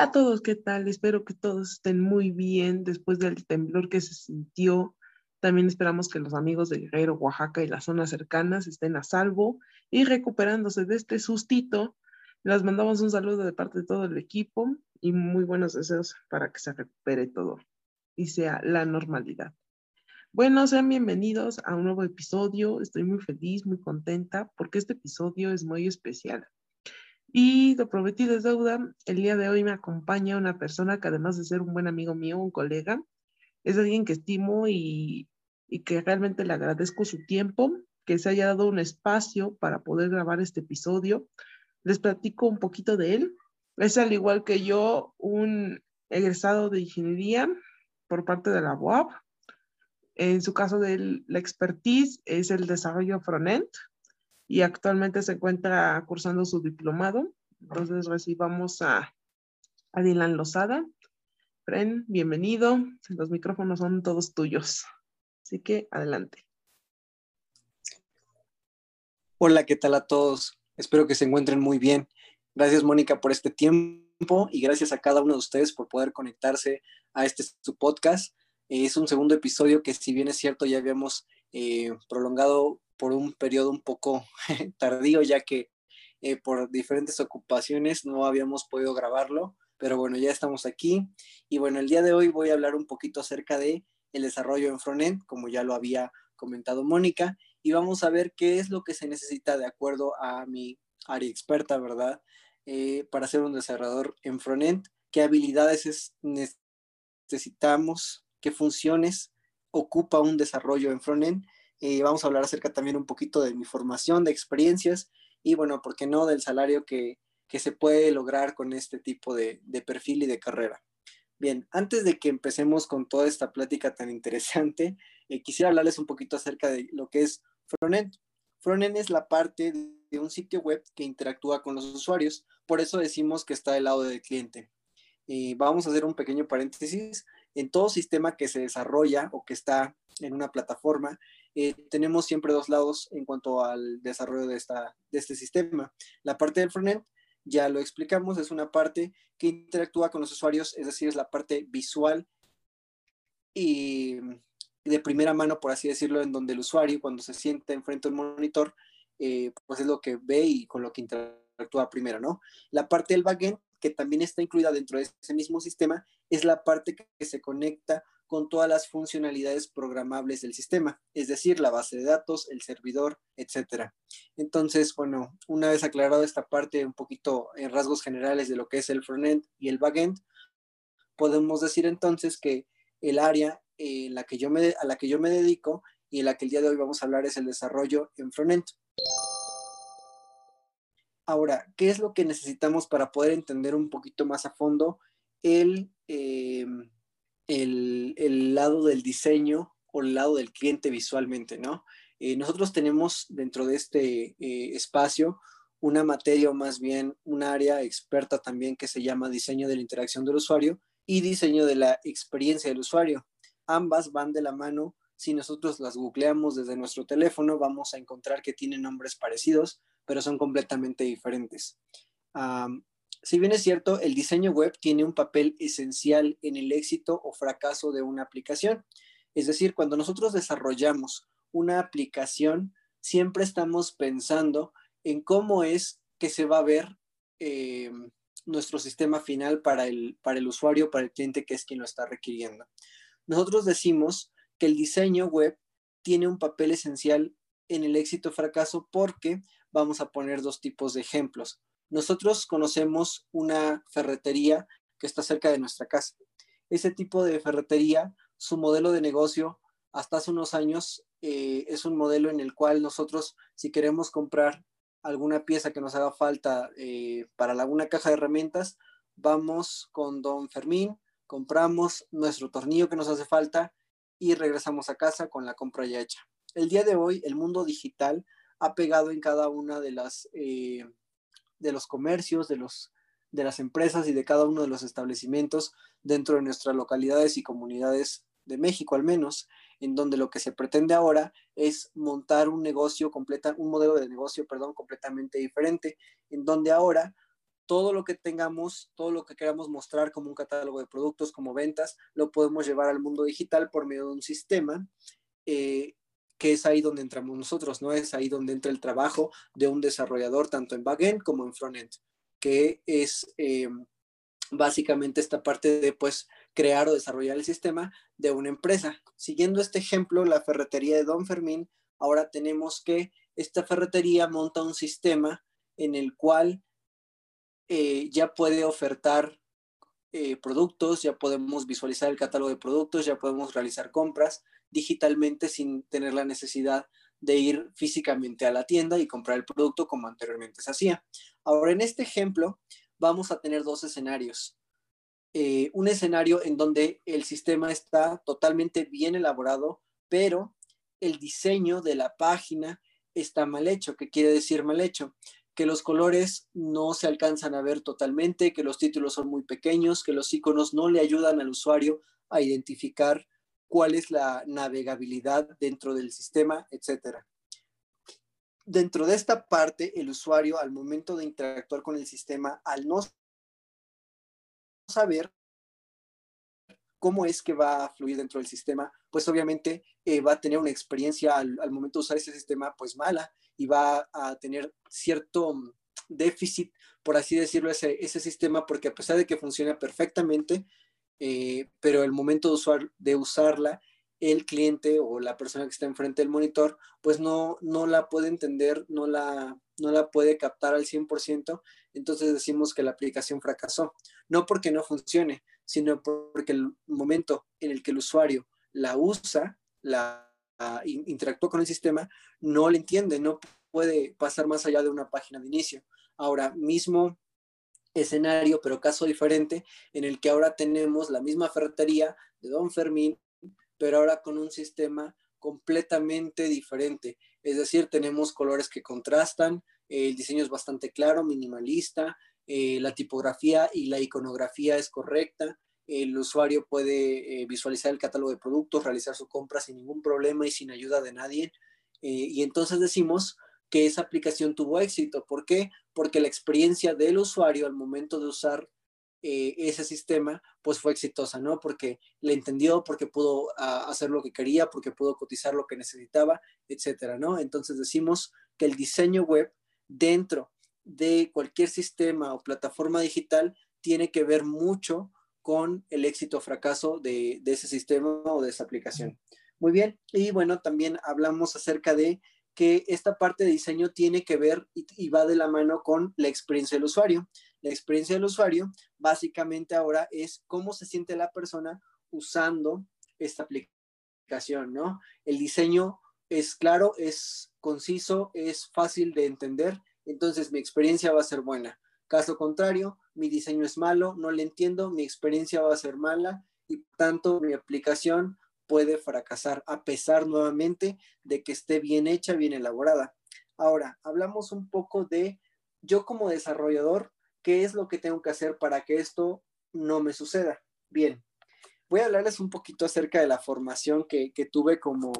Hola a todos, ¿qué tal? Espero que todos estén muy bien después del temblor que se sintió. También esperamos que los amigos de Guerrero, Oaxaca y las zonas cercanas estén a salvo y recuperándose de este sustito. Les mandamos un saludo de parte de todo el equipo y muy buenos deseos para que se recupere todo y sea la normalidad. Bueno, sean bienvenidos a un nuevo episodio. Estoy muy feliz, muy contenta porque este episodio es muy especial. Y lo prometido es deuda. El día de hoy me acompaña una persona que además de ser un buen amigo mío, un colega, es alguien que estimo y, y que realmente le agradezco su tiempo, que se haya dado un espacio para poder grabar este episodio. Les platico un poquito de él. Es al igual que yo, un egresado de ingeniería por parte de la UAP. En su caso de la expertise es el desarrollo frontend y actualmente se encuentra cursando su diplomado. Entonces recibamos a, a Dylan Lozada. Fren, bienvenido. Los micrófonos son todos tuyos. Así que adelante. Hola, ¿qué tal a todos? Espero que se encuentren muy bien. Gracias, Mónica, por este tiempo y gracias a cada uno de ustedes por poder conectarse a este su podcast. Es un segundo episodio que, si bien es cierto, ya habíamos eh, prolongado por un periodo un poco tardío, ya que eh, por diferentes ocupaciones no habíamos podido grabarlo, pero bueno, ya estamos aquí. Y bueno, el día de hoy voy a hablar un poquito acerca de el desarrollo en frontend, como ya lo había comentado Mónica, y vamos a ver qué es lo que se necesita de acuerdo a mi área experta, ¿verdad? Eh, para ser un desarrollador en frontend, qué habilidades necesitamos, qué funciones ocupa un desarrollo en frontend eh, vamos a hablar acerca también un poquito de mi formación, de experiencias y bueno, ¿por qué no del salario que, se puede lograr con este tipo de, perfil y de carrera? Bien, antes de que empecemos con toda esta plática tan interesante, eh, quisiera hablarles un poquito acerca de lo que es frontend. Frontend es la parte de un sitio web que interactúa con los usuarios, por eso decimos que está del lado del cliente. Eh, vamos a hacer un pequeño paréntesis. En todo sistema que se desarrolla o que está en una plataforma, eh, tenemos siempre dos lados en cuanto al desarrollo de, esta, de este sistema. La parte del frontend, ya lo explicamos, es una parte que interactúa con los usuarios, es decir, es la parte visual y de primera mano, por así decirlo, en donde el usuario cuando se sienta enfrente a un monitor, eh, pues es lo que ve y con lo que interactúa primero, ¿no? La parte del backend, que también está incluida dentro de ese mismo sistema, es la parte que se conecta con todas las funcionalidades programables del sistema, es decir, la base de datos, el servidor, etcétera. Entonces, bueno, una vez aclarado esta parte un poquito en rasgos generales de lo que es el frontend y el backend, podemos decir entonces que el área en la que yo me, a la que yo me dedico y en la que el día de hoy vamos a hablar es el desarrollo en frontend. Ahora, ¿qué es lo que necesitamos para poder entender un poquito más a fondo el, eh, el, lado del diseño o el lado del cliente visualmente, ¿no? Eh, nosotros tenemos dentro de este eh, espacio una materia o más bien un área experta también que se llama diseño de la interacción del usuario y diseño de la experiencia del usuario. Ambas van de la mano. Si nosotros las googleamos desde nuestro teléfono, vamos a encontrar que tienen nombres parecidos, pero son completamente diferentes. Si bien es cierto, el diseño web tiene un papel esencial en el éxito o fracaso de una aplicación. Es decir, cuando nosotros desarrollamos una aplicación, siempre estamos pensando en cómo es que se va a ver eh, nuestro sistema final para el, para el usuario, para el cliente que es quien lo está requiriendo. Nosotros decimos que el diseño web tiene un papel esencial en el éxito o fracaso porque vamos a poner dos tipos de ejemplos. Nosotros conocemos una ferretería que está cerca de nuestra casa. Ese tipo de ferretería, su modelo de negocio hasta hace unos años eh, es un modelo en el cual nosotros, si queremos comprar alguna pieza que nos haga falta eh, para alguna caja de herramientas, vamos con don Fermín, compramos nuestro tornillo que nos hace falta y regresamos a casa con la compra ya hecha. El día de hoy, el mundo digital ha pegado en cada una de las eh, de los comercios, de, los, de las empresas y de cada uno de los establecimientos dentro de nuestras localidades y comunidades de México al menos, en donde lo que se pretende ahora es montar un negocio completa, un modelo de negocio, perdón, completamente diferente, en donde ahora todo lo que tengamos, todo lo que queramos mostrar como un catálogo de productos, como ventas, lo podemos llevar al mundo digital por medio de un sistema eh, que es ahí donde entramos nosotros, ¿no? Es ahí donde entra el trabajo de un desarrollador, tanto en backend como en frontend, que es eh, básicamente esta parte de, pues, crear o desarrollar el sistema de una empresa. Siguiendo este ejemplo, la ferretería de Don Fermín, ahora tenemos que esta ferretería monta un sistema en el cual eh, ya puede ofertar eh, productos, ya podemos visualizar el catálogo de productos, ya podemos realizar compras, digitalmente sin tener la necesidad de ir físicamente a la tienda y comprar el producto como anteriormente se hacía. Ahora, en este ejemplo, vamos a tener dos escenarios. Eh, un escenario en donde el sistema está totalmente bien elaborado, pero el diseño de la página está mal hecho. ¿Qué quiere decir mal hecho? Que los colores no se alcanzan a ver totalmente, que los títulos son muy pequeños, que los iconos no le ayudan al usuario a identificar cuál es la navegabilidad dentro del sistema, etcétera. Dentro de esta parte, el usuario al momento de interactuar con el sistema, al no saber cómo es que va a fluir dentro del sistema, pues obviamente eh, va a tener una experiencia al, momento de usar ese sistema pues mala y va a tener cierto déficit, por así decirlo, ese, ese sistema, porque a pesar de que funciona perfectamente, eh, pero el momento de, usar, de usarla, el cliente o la persona que está enfrente del monitor, pues no, no la puede entender, no la, no la puede captar al 100%, entonces decimos que la aplicación fracasó. No porque no funcione, sino porque el momento en el que el usuario la usa, la, interactúa con el sistema, no le entiende, no puede pasar más allá de una página de inicio. Ahora, mismo escenario, pero caso diferente, en el que ahora tenemos la misma ferretería de Don Fermín, pero ahora con un sistema completamente diferente. Es decir, tenemos colores que contrastan, el diseño es bastante claro, minimalista, eh, la tipografía y la iconografía es correcta, el usuario puede eh, visualizar el catálogo de productos, realizar su compra sin ningún problema y sin ayuda de nadie. Eh, y entonces decimos que esa aplicación tuvo éxito. ¿Por qué? Porque la experiencia del usuario al momento de usar eh, ese sistema, pues fue exitosa, ¿no? Porque le entendió, porque pudo ah, hacer lo que quería, porque pudo cotizar lo que necesitaba, etcétera, ¿no? Entonces decimos que el diseño web dentro de cualquier sistema o plataforma digital tiene que ver mucho con el éxito o fracaso de, de ese sistema o de esa aplicación. Muy bien, y bueno, también hablamos acerca de que esta parte de diseño tiene que ver y, va de la mano con la experiencia del usuario. La experiencia del usuario básicamente ahora es cómo se siente la persona usando esta aplicación, ¿no? El diseño es claro, es conciso, es fácil de entender, entonces mi experiencia va a ser buena. Caso contrario, mi diseño es malo, no le entiendo, mi experiencia va a ser mala y tanto mi aplicación puede fracasar a pesar nuevamente de que esté bien hecha, bien elaborada. Ahora, hablamos un poco de yo como desarrollador, ¿qué es lo que tengo que hacer para que esto no me suceda? Bien, voy a hablarles un poquito acerca de la formación que, tuve como,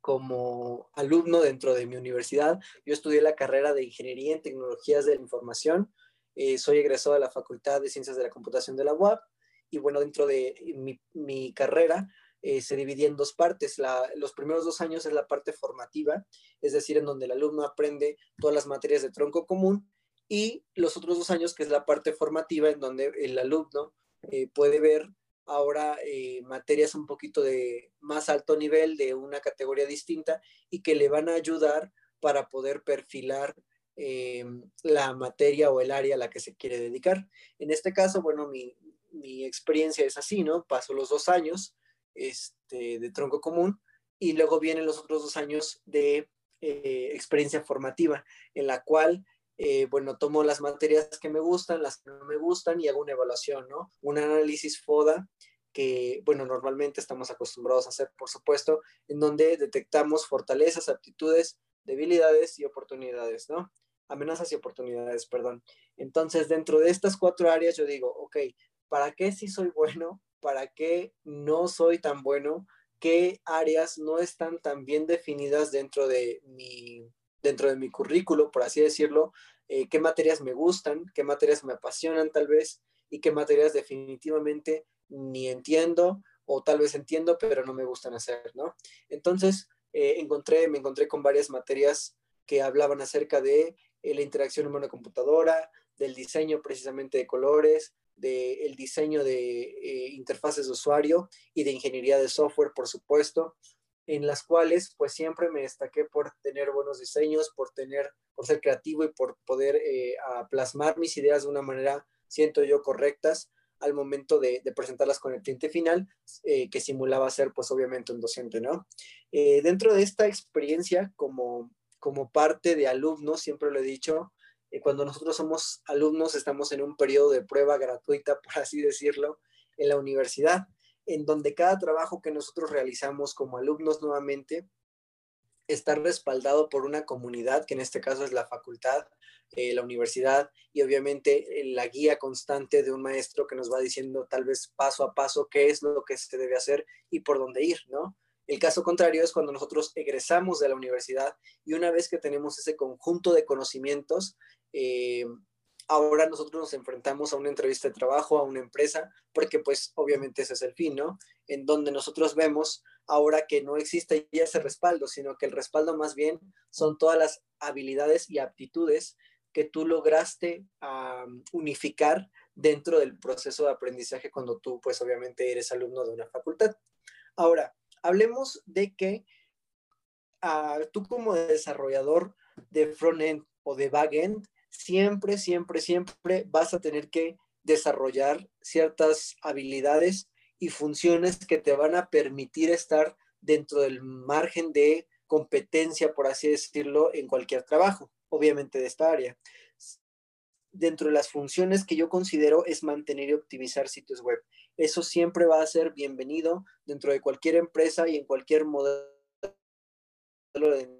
como alumno dentro de mi universidad. Yo estudié la carrera de Ingeniería en Tecnologías de la Información. Eh, soy egresado de la Facultad de Ciencias de la Computación de la UAP. Y bueno, dentro de mi, mi carrera eh, se dividía en dos partes. los primeros dos años es la parte formativa, es decir, en donde el alumno aprende todas las materias de tronco común, y los otros dos años, que es la parte formativa, en donde el alumno eh, puede ver ahora eh, materias un poquito de más alto nivel, de una categoría distinta, y que le van a ayudar para poder perfilar la materia o el área a la que se quiere dedicar. En este caso, bueno, mi, mi experiencia es así, ¿no? Paso los dos años este, de tronco común y luego vienen los otros dos años de eh, experiencia formativa, en la cual, eh, bueno, tomo las materias que me gustan, las que no me gustan y hago una evaluación, ¿no? Un análisis FODA que, bueno, normalmente estamos acostumbrados a hacer, por supuesto, en donde detectamos fortalezas, aptitudes, debilidades y oportunidades, ¿no? Amenazas y oportunidades, perdón. Entonces, dentro de estas cuatro áreas, yo digo, ok, ¿para qué si soy bueno? Para qué no soy tan bueno, qué áreas no están tan bien definidas dentro de mi, dentro de mi currículo, por así decirlo, eh, qué materias me gustan, qué materias me apasionan tal vez y qué materias definitivamente ni entiendo o tal vez entiendo, pero no me gustan hacer, ¿no? Entonces, eh, encontré, me encontré con varias materias que hablaban acerca de eh, la interacción humano-computadora, del diseño precisamente de colores, del diseño de eh, interfaces de usuario y de ingeniería de software, por supuesto, en las cuales pues siempre me destaqué por tener buenos diseños, por tener, por ser creativo y por poder plasmar mis ideas de una manera, siento yo, correctas al momento de, presentarlas con el cliente final, eh, que simulaba ser pues obviamente un docente, ¿no? Eh, dentro de esta experiencia como, como parte de alumnos, siempre lo he dicho, eh, cuando nosotros somos alumnos estamos en un periodo de prueba gratuita, por así decirlo, en la universidad, en donde cada trabajo que nosotros realizamos como alumnos nuevamente está respaldado por una comunidad, que en este caso es la facultad, eh, la universidad y obviamente eh, la guía constante de un maestro que nos va diciendo tal vez paso a paso qué es lo que se debe hacer y por dónde ir, ¿no? El caso contrario es cuando nosotros egresamos de la universidad y una vez que tenemos ese conjunto de conocimientos, eh, ahora nosotros nos enfrentamos a una entrevista de trabajo, a una empresa, porque pues obviamente ese es el fin, ¿no? En donde nosotros vemos ahora que no existe ya ese respaldo, sino que el respaldo más bien son todas las habilidades y aptitudes que tú lograste unificar dentro del proceso de aprendizaje cuando tú pues obviamente eres alumno de una facultad. Ahora, hablemos de que ah, tú como desarrollador de front-end o de back-end, siempre, siempre, siempre vas a tener que desarrollar ciertas habilidades y funciones que te van a permitir estar dentro del margen de competencia, por así decirlo, en cualquier trabajo, obviamente de esta área. Dentro de las funciones que yo considero es mantener y optimizar sitios web. Eso siempre va a ser bienvenido dentro de cualquier empresa y en cualquier modelo de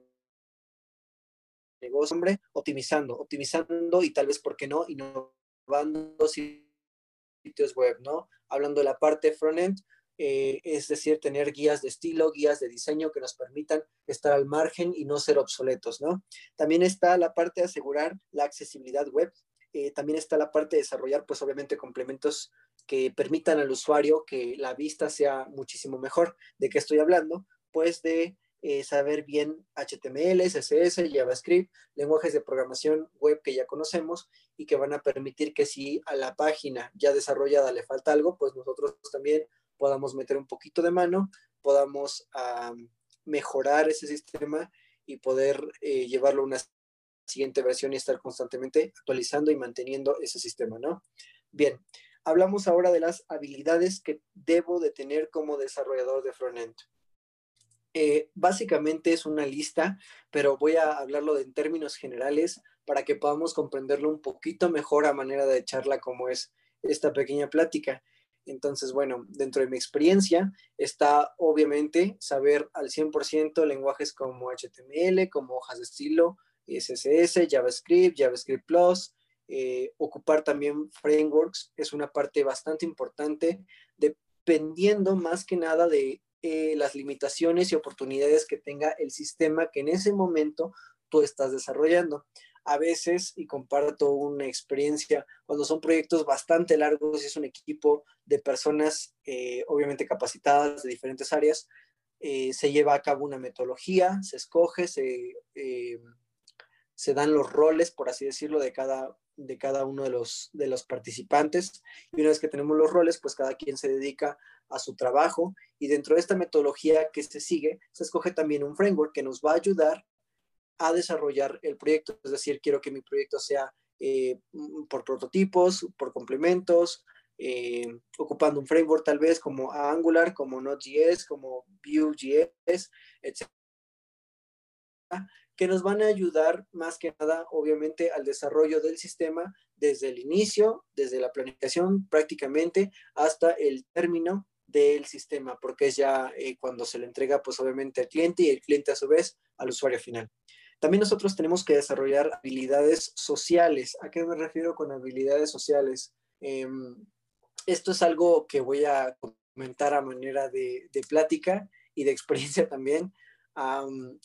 negocio, hombre, optimizando, optimizando y tal vez, ¿por qué no? Innovando sitios web, ¿no? Hablando de la parte frontend, eh, es decir, tener guías de estilo, guías de diseño que nos permitan estar al margen y no ser obsoletos, ¿no? También está la parte de asegurar la accesibilidad web, eh, también está la parte de desarrollar, pues obviamente, complementos que permitan al usuario que la vista sea muchísimo mejor. ¿De qué estoy hablando? Pues de eh, saber bien HTML, CSS, JavaScript, lenguajes de programación web que ya conocemos y que van a permitir que si a la página ya desarrollada le falta algo, pues nosotros también podamos meter un poquito de mano, podamos mejorar ese sistema y poder eh, llevarlo a una siguiente versión y estar constantemente actualizando y manteniendo ese sistema, ¿no? Bien, hablamos ahora de las habilidades que debo de tener como desarrollador de frontend. Eh, básicamente es una lista, pero voy a hablarlo en términos generales para que podamos comprenderlo un poquito mejor a manera de charla como es esta pequeña plática. Entonces, bueno, dentro de mi experiencia está obviamente saber al 100% lenguajes como HTML, como hojas de estilo, CSS, JavaScript, JavaScript Plus, eh, ocupar también frameworks es una parte bastante importante, dependiendo más que nada de eh, las limitaciones y oportunidades que tenga el sistema que en ese momento tú estás desarrollando. A veces, y comparto una experiencia, cuando son proyectos bastante largos y es un equipo de personas eh, obviamente capacitadas de diferentes áreas, eh, se lleva a cabo una metodología, se escoge, se, se dan los roles, por así decirlo, de cada, de cada uno de los, de los participantes. Y una vez que tenemos los roles, pues cada quien se dedica a su trabajo y dentro de esta metodología que se sigue, se escoge también un framework que nos va a ayudar a desarrollar el proyecto. Es decir, quiero que mi proyecto sea eh, por prototipos, por complementos, eh, ocupando un framework tal vez como Angular, como Node.js, como Vue.js, etc. Que nos van a ayudar más que nada, obviamente, al desarrollo del sistema desde el inicio, desde la planificación prácticamente hasta el término del sistema, porque es ya eh, cuando se le entrega, pues obviamente al cliente y el cliente a su vez al usuario final. También nosotros tenemos que desarrollar habilidades sociales. ¿A qué me refiero con habilidades sociales? Em, esto es algo que voy a comentar a manera de, de, plática y de experiencia también.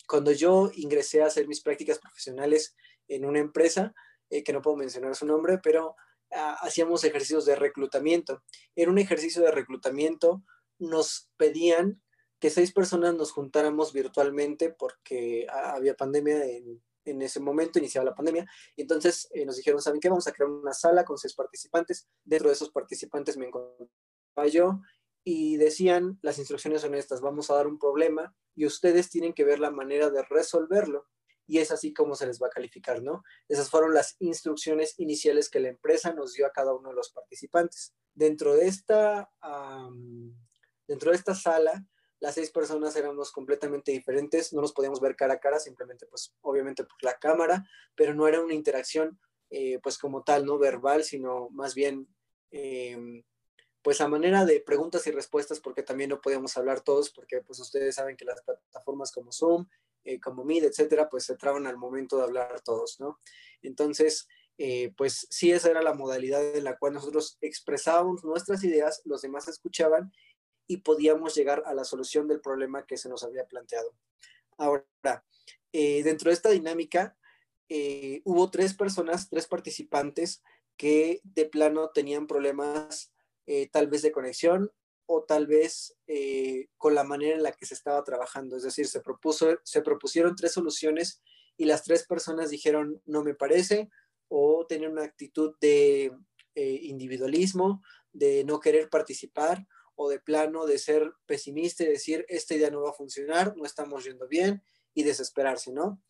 cuando yo ingresé a hacer mis prácticas profesionales en una empresa, eh, que no puedo mencionar su nombre, pero hacíamos ejercicios de reclutamiento. En un ejercicio de reclutamiento nos pedían que seis personas nos juntáramos virtualmente porque había pandemia en, en ese momento, iniciaba la pandemia. Y entonces eh, nos dijeron, ¿saben qué? Vamos a crear una sala con seis participantes. Dentro de esos participantes me encontraba yo y decían, las instrucciones son estas, vamos a dar un problema y ustedes tienen que ver la manera de resolverlo. Y es así como se les va a calificar, ¿no? Esas fueron las instrucciones iniciales que la empresa nos dio a cada uno de los participantes. Dentro de esta, dentro de esta sala, las seis personas éramos completamente diferentes, no nos podíamos ver cara a cara, simplemente pues obviamente por la cámara, pero no era una interacción eh, pues como tal, no verbal, sino más bien em, pues a manera de preguntas y respuestas, porque también no podíamos hablar todos, porque pues ustedes saben que las plataformas como Zoom, eh, como Meet, etcétera, pues se traban al momento de hablar todos, ¿no? Entonces, eh, pues sí, esa era la modalidad en la cual nosotros expresábamos nuestras ideas, los demás escuchaban y podíamos llegar a la solución del problema que se nos había planteado. Ahora, eh, dentro de esta dinámica, hubo tres personas, tres participantes que de plano tenían problemas tal vez de conexión o tal vez eh, con la manera en la que se estaba trabajando. Es decir, se, propuso, se propusieron tres soluciones y las tres personas dijeron no me parece o tenían una actitud de eh, individualismo, de no querer participar o de plano de ser pesimista y decir esta idea no va a funcionar, no estamos yendo bien y desesperarse, ¿no?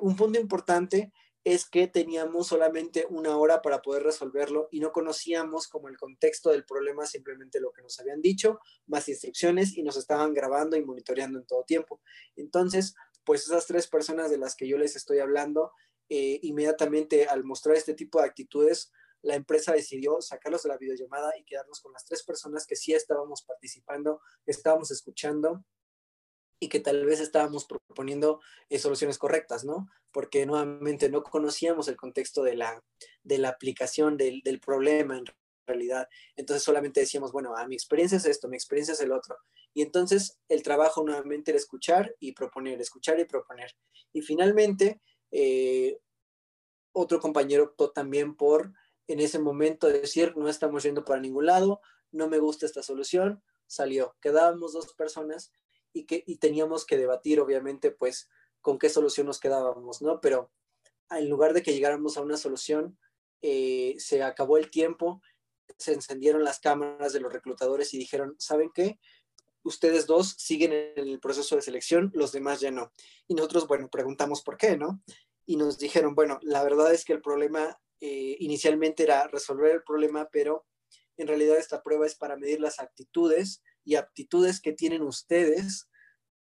un punto importante es que teníamos solamente una hora para poder resolverlo y no conocíamos como el contexto del problema, simplemente lo que nos habían dicho, más instrucciones y nos estaban grabando y monitoreando en todo tiempo. Entonces, pues esas tres personas de las que yo les estoy hablando, eh, inmediatamente al mostrar este tipo de actitudes, la empresa decidió sacarlos de la videollamada y quedarnos con las tres personas que sí estábamos participando, estábamos escuchando y que tal vez estábamos proponiendo eh, soluciones correctas, ¿no? Porque nuevamente no conocíamos el contexto de la, de la aplicación del, del problema en realidad. Entonces solamente decíamos, bueno, a ah, mi experiencia es esto, mi experiencia es el otro. Y entonces el trabajo nuevamente era escuchar y proponer, escuchar y proponer. Y finalmente, eh, otro compañero optó también por en ese momento decir, no estamos yendo para ningún lado, no me gusta esta solución, salió. Quedábamos dos personas y, que, y teníamos que debatir, obviamente, pues, con qué solución nos quedábamos, ¿no? Pero en lugar de que llegáramos a una solución, eh, se acabó el tiempo, se encendieron las cámaras de los reclutadores y dijeron, ¿saben qué? Ustedes dos siguen en el proceso de selección, los demás ya no. Y nosotros, bueno, preguntamos por qué, ¿no? Y nos dijeron, bueno, la verdad es que el problema eh, inicialmente era resolver el problema, pero en realidad esta prueba es para medir las actitudes y aptitudes que tienen ustedes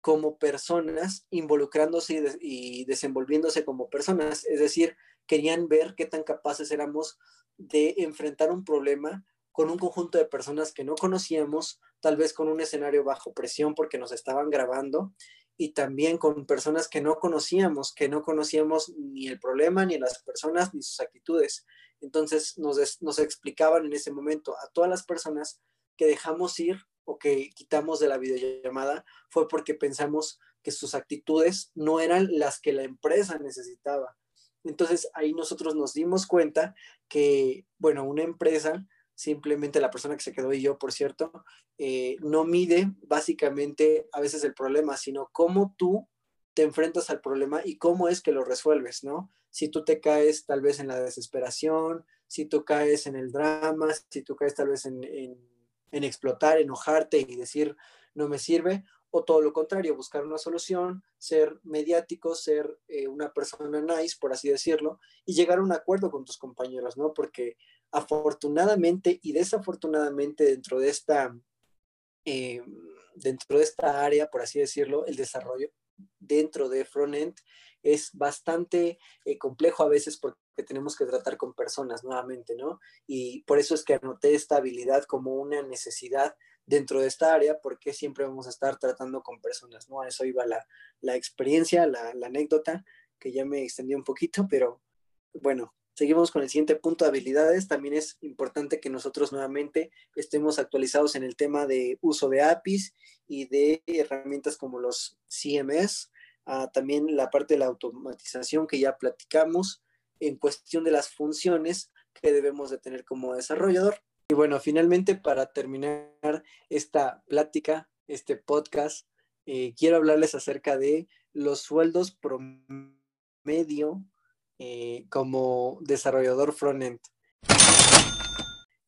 como personas involucrándose y, desenvolviéndose como personas. Es decir, querían ver qué tan capaces éramos de enfrentar un problema con un conjunto de personas que no conocíamos, tal vez con un escenario bajo presión porque nos estaban grabando, y también con personas que no conocíamos, que no conocíamos ni el problema, ni las personas, ni sus actitudes. Entonces nos, nos explicaban en ese momento a todas las personas que dejamos ir o que quitamos de la videollamada fue porque pensamos que sus actitudes no eran las que la empresa necesitaba. Entonces ahí nosotros nos dimos cuenta que, bueno, una empresa, simplemente la persona que se quedó y yo, por cierto, eh, no mide básicamente a veces el problema, sino cómo tú te enfrentas al problema y cómo es que lo resuelves, ¿no? Si tú te caes tal vez en la desesperación, si tú caes en el drama, si tú caes tal vez en en explotar, enojarte y decir no me sirve, o todo lo contrario, buscar una solución, ser mediático, ser eh, una persona nice, por así decirlo, y llegar a un acuerdo con tus compañeros, ¿no? Porque afortunadamente y desafortunadamente dentro de esta, eh, dentro de esta área, por así decirlo, el desarrollo dentro de frontend es bastante eh, complejo a veces porque tenemos que tratar con personas nuevamente, ¿no? Y por eso es que anoté esta habilidad como una necesidad dentro de esta área, porque siempre vamos a estar tratando con personas, ¿no? A eso iba la, la experiencia, la, la, anécdota, que ya me extendí un poquito, pero bueno, Seguimos con el siguiente punto de habilidades. También es importante que nosotros nuevamente estemos actualizados en el tema de uso de APIs y de herramientas como los CMS. Ah, también la parte de la automatización que ya platicamos en cuestión de las funciones que debemos de tener como desarrollador. Y bueno, finalmente para terminar esta plática, este podcast, eh, quiero hablarles acerca de los sueldos promedio eh, como desarrollador frontend.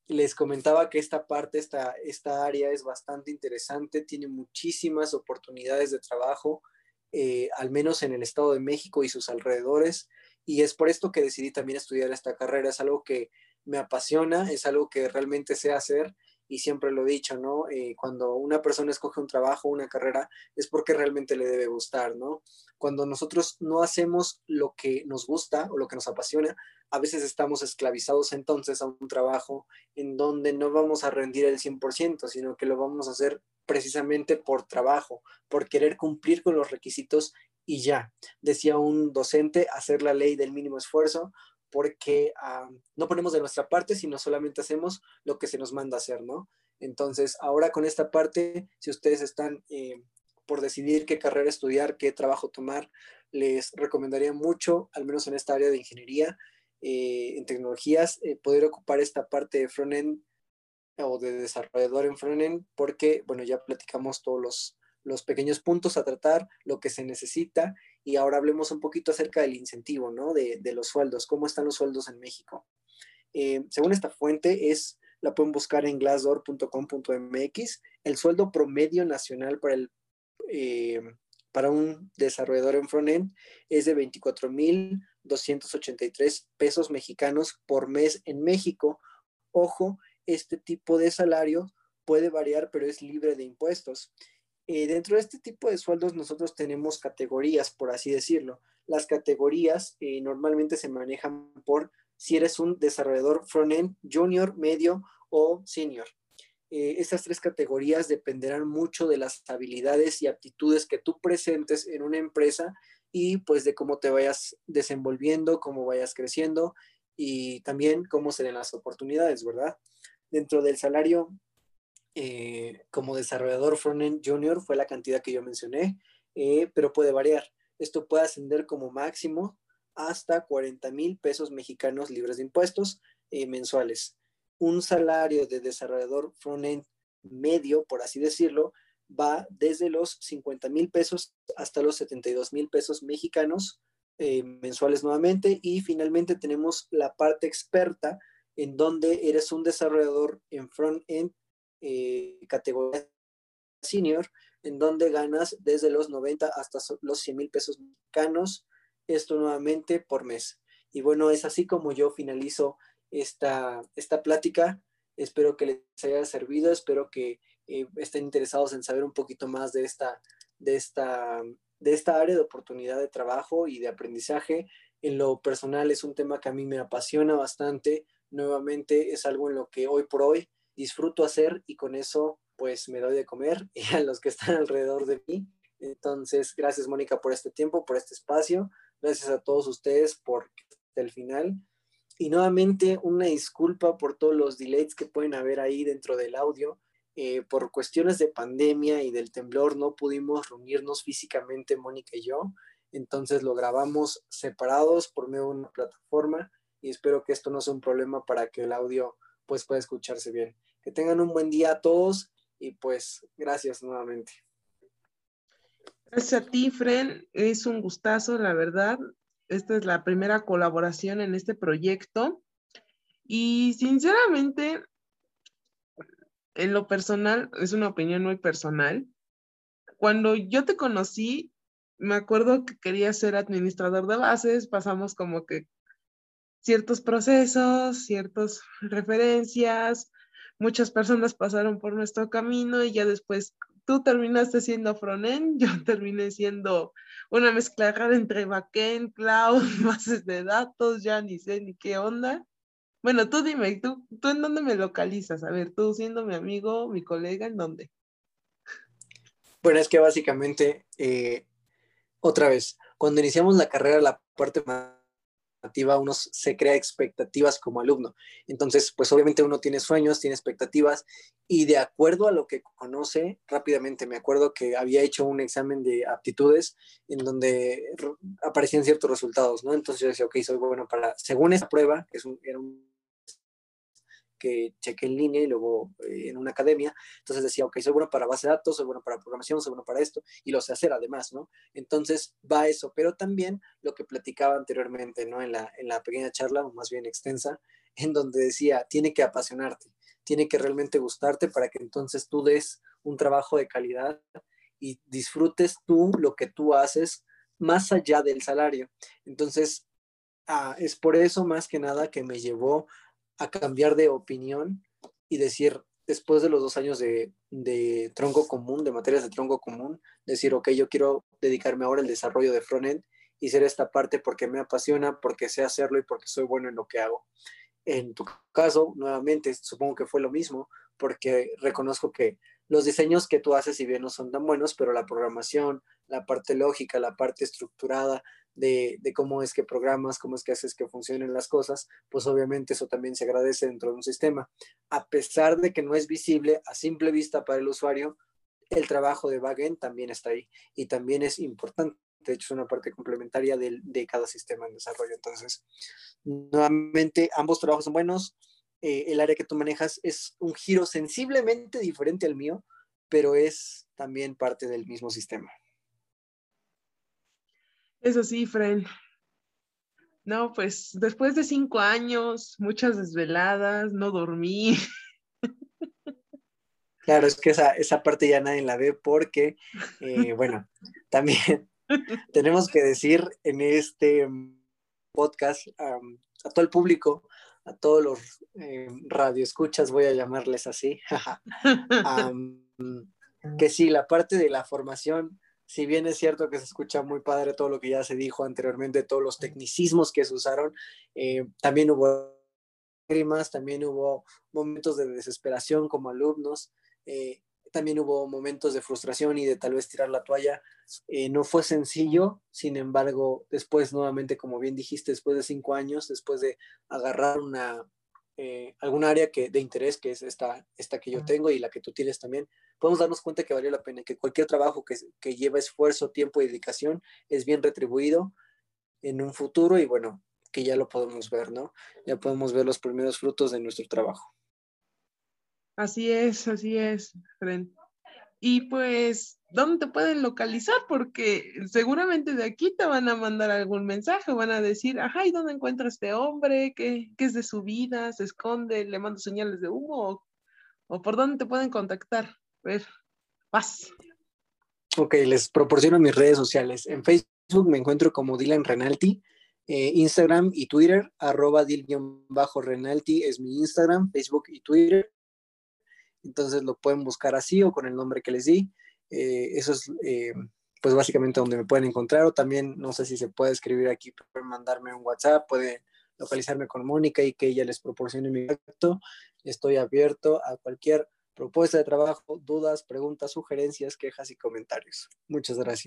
Les comentaba que esta parte, esta, esta área es bastante interesante, tiene muchísimas oportunidades de trabajo, eh, al menos en el Estado de México y sus alrededores, y es por esto que decidí también estudiar esta carrera. Es algo que me apasiona, es algo que realmente sé hacer y siempre lo he dicho, ¿no? Eh, cuando una persona escoge un trabajo, una carrera, es porque realmente le debe gustar, ¿no? Cuando nosotros no hacemos lo que nos gusta o lo que nos apasiona, a veces estamos esclavizados entonces a un trabajo en donde no vamos a rendir el 100%, sino que lo vamos a hacer precisamente por trabajo, por querer cumplir con los requisitos y ya. Decía un docente, hacer la ley del mínimo esfuerzo porque ah, no ponemos de nuestra parte, sino solamente hacemos lo que se nos manda hacer, ¿no? Entonces, ahora con esta parte, si ustedes están eh, por decidir qué carrera estudiar, qué trabajo tomar, les recomendaría mucho, al menos en esta área de ingeniería, eh, en tecnologías, eh, poder ocupar esta parte de frontend o de desarrollador en frontend, porque, bueno, ya platicamos todos los, los pequeños puntos a tratar, lo que se necesita y ahora hablemos un poquito acerca del incentivo, ¿no? De, los sueldos, cómo están los sueldos en México. Eh, según esta fuente, es, la pueden buscar en glassdoor.com.mx, el sueldo promedio nacional para, el, eh, para un desarrollador en frontend es de 24.283 pesos mexicanos por mes en México. Ojo, este tipo de salario puede variar, pero es libre de impuestos. Eh, dentro de este tipo de sueldos nosotros tenemos categorías, por así decirlo. Las categorías eh, normalmente se manejan por si eres un desarrollador front-end, junior, medio o senior. Eh, estas tres categorías dependerán mucho de las habilidades y aptitudes que tú presentes en una empresa y pues de cómo te vayas desenvolviendo, cómo vayas creciendo y también cómo se den las oportunidades, ¿verdad? Dentro del salario eh, como desarrollador frontend junior fue la cantidad que yo mencioné, eh, pero puede variar. Esto puede ascender como máximo hasta 40 mil pesos mexicanos libres de impuestos eh, mensuales. Un salario de desarrollador frontend medio, por así decirlo, va desde los 50 mil pesos hasta los 72 mil pesos mexicanos mensuales nuevamente. Y finalmente tenemos la parte experta, en donde eres un desarrollador en front-end eh, categoría senior, en donde ganas desde los 90 hasta los 100 mil pesos mexicanos, esto nuevamente por mes. Y bueno, es así como yo finalizo esta, esta plática. Espero que les haya servido, espero que eh, estén interesados en saber un poquito más de esta, de, esta, de esta área de oportunidad de trabajo y de aprendizaje. En lo personal es un tema que a mí me apasiona bastante. Nuevamente es algo en lo que hoy por hoy disfruto hacer y con eso pues me doy de comer y a los que están alrededor de mí. Entonces, gracias Mónica por este tiempo, por este espacio. Gracias a todos ustedes por el final. Y nuevamente una disculpa por todos los delays que pueden haber ahí dentro del audio. Eh, por cuestiones de pandemia y del temblor no pudimos reunirnos físicamente Mónica y yo. Entonces lo grabamos separados por medio de una plataforma y espero que esto no sea un problema para que el audio pues pueda escucharse bien. Que tengan un buen día a todos y pues gracias nuevamente. Gracias a ti, Fren. Es un gustazo, la verdad. Esta es la primera colaboración en este proyecto. Y sinceramente, en lo personal, es una opinión muy personal. Cuando yo te conocí, me acuerdo que quería ser administrador de bases, pasamos como que ciertos procesos, ciertas referencias, muchas personas pasaron por nuestro camino y ya después tú terminaste siendo frontend, yo terminé siendo una mezcla entre backend, cloud, bases de datos, ya ni sé ni qué onda. Bueno, tú dime, ¿tú, ¿tú en dónde me localizas? A ver, tú siendo mi amigo, mi colega, ¿en dónde? Bueno, es que básicamente, eh, otra vez, cuando iniciamos la carrera, la parte más uno se crea expectativas como alumno. Entonces, pues obviamente uno tiene sueños, tiene expectativas y de acuerdo a lo que conoce, rápidamente me acuerdo que había hecho un examen de aptitudes en donde aparecían ciertos resultados, ¿no? Entonces yo decía, ok, soy bueno para, según esa prueba, que es era un que chequé en línea y luego eh, en una academia. Entonces decía, ok, soy bueno para base de datos, soy bueno para programación, soy bueno para esto, y lo sé hacer además, ¿no? Entonces va eso, pero también lo que platicaba anteriormente, ¿no? En la, en la pequeña charla, o más bien extensa, en donde decía, tiene que apasionarte, tiene que realmente gustarte para que entonces tú des un trabajo de calidad y disfrutes tú lo que tú haces más allá del salario. Entonces, ah, es por eso más que nada que me llevó a cambiar de opinión y decir, después de los dos años de, tronco común, de materias de tronco común, decir, ok, yo quiero dedicarme ahora al desarrollo de frontend y ser esta parte porque me apasiona, porque sé hacerlo y porque soy bueno en lo que hago. En tu caso, nuevamente, supongo que fue lo mismo, porque reconozco que los diseños que tú haces, si bien no son tan buenos, pero la programación, la parte lógica, la parte estructurada, de, cómo es que programas, cómo es que haces que funcionen las cosas, pues obviamente eso también se agradece dentro de un sistema. A pesar de que no es visible a simple vista para el usuario, el trabajo de backend también está ahí y también es importante. De hecho, es una parte complementaria de, de cada sistema en desarrollo. Entonces, nuevamente, ambos trabajos son buenos. Eh, el área que tú manejas es un giro sensiblemente diferente al mío, pero es también parte del mismo sistema. Eso sí, Fren. No, pues después de cinco años, muchas desveladas, no dormí. Claro, es que esa, esa parte ya nadie la ve porque, eh, bueno, también tenemos que decir en este podcast a todo el público, a todos los eh, radioescuchas, voy a llamarles así, que sí, la parte de la formación si bien es cierto que se escucha muy padre todo lo que ya se dijo anteriormente, todos los tecnicismos que se usaron, eh, también hubo lágrimas, también hubo momentos de desesperación como alumnos, eh, también hubo momentos de frustración y de tal vez tirar la toalla. Eh, no fue sencillo, sin embargo, después nuevamente, como bien dijiste, después de cinco años, después de agarrar una, algún área que, de interés, que es esta, esta que yo tengo y la que tú tienes también, podemos darnos cuenta que valió la pena, que cualquier trabajo que, que lleva esfuerzo, tiempo y dedicación es bien retribuido en un futuro y bueno, que ya lo podemos ver, ¿no? Ya podemos ver los primeros frutos de nuestro trabajo. Así es, así es, Fren. Y pues, ¿dónde te pueden localizar? Porque seguramente de aquí te van a mandar algún mensaje, van a decir, ajá, ¿y dónde encuentra este hombre? ¿Qué, qué es de su vida? ¿Se esconde? ¿Le mando señales de humo? ¿O por dónde te pueden contactar? Ver, vas. Ok, les proporciono mis redes sociales. En Facebook me encuentro como Dylan Renalti, eh, Instagram y Twitter, arroba Dil-Renalti es mi Instagram, Facebook y Twitter. Entonces lo pueden buscar así o con el nombre que les di. Eh, eso es eh, pues básicamente donde me pueden encontrar o también no sé si se puede escribir aquí, pueden mandarme un WhatsApp, pueden localizarme con Mónica y que ella les proporcione mi contacto. Estoy abierto a cualquier propuesta de trabajo, dudas, preguntas, sugerencias, quejas y comentarios. Muchas gracias.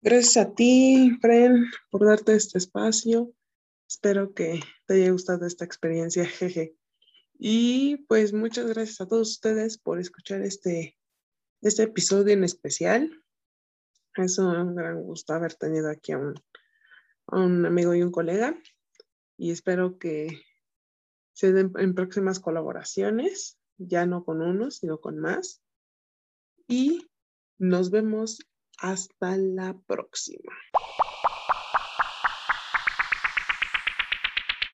Gracias a ti, Fren, por darte este espacio. Espero que te haya gustado esta experiencia, jeje. Y pues muchas gracias a todos ustedes por escuchar este, este episodio en especial. Es un gran gusto haber tenido aquí a un, a un amigo y un colega. Y espero que se den en próximas colaboraciones, ya no con uno, sino con más. Y nos vemos hasta la próxima.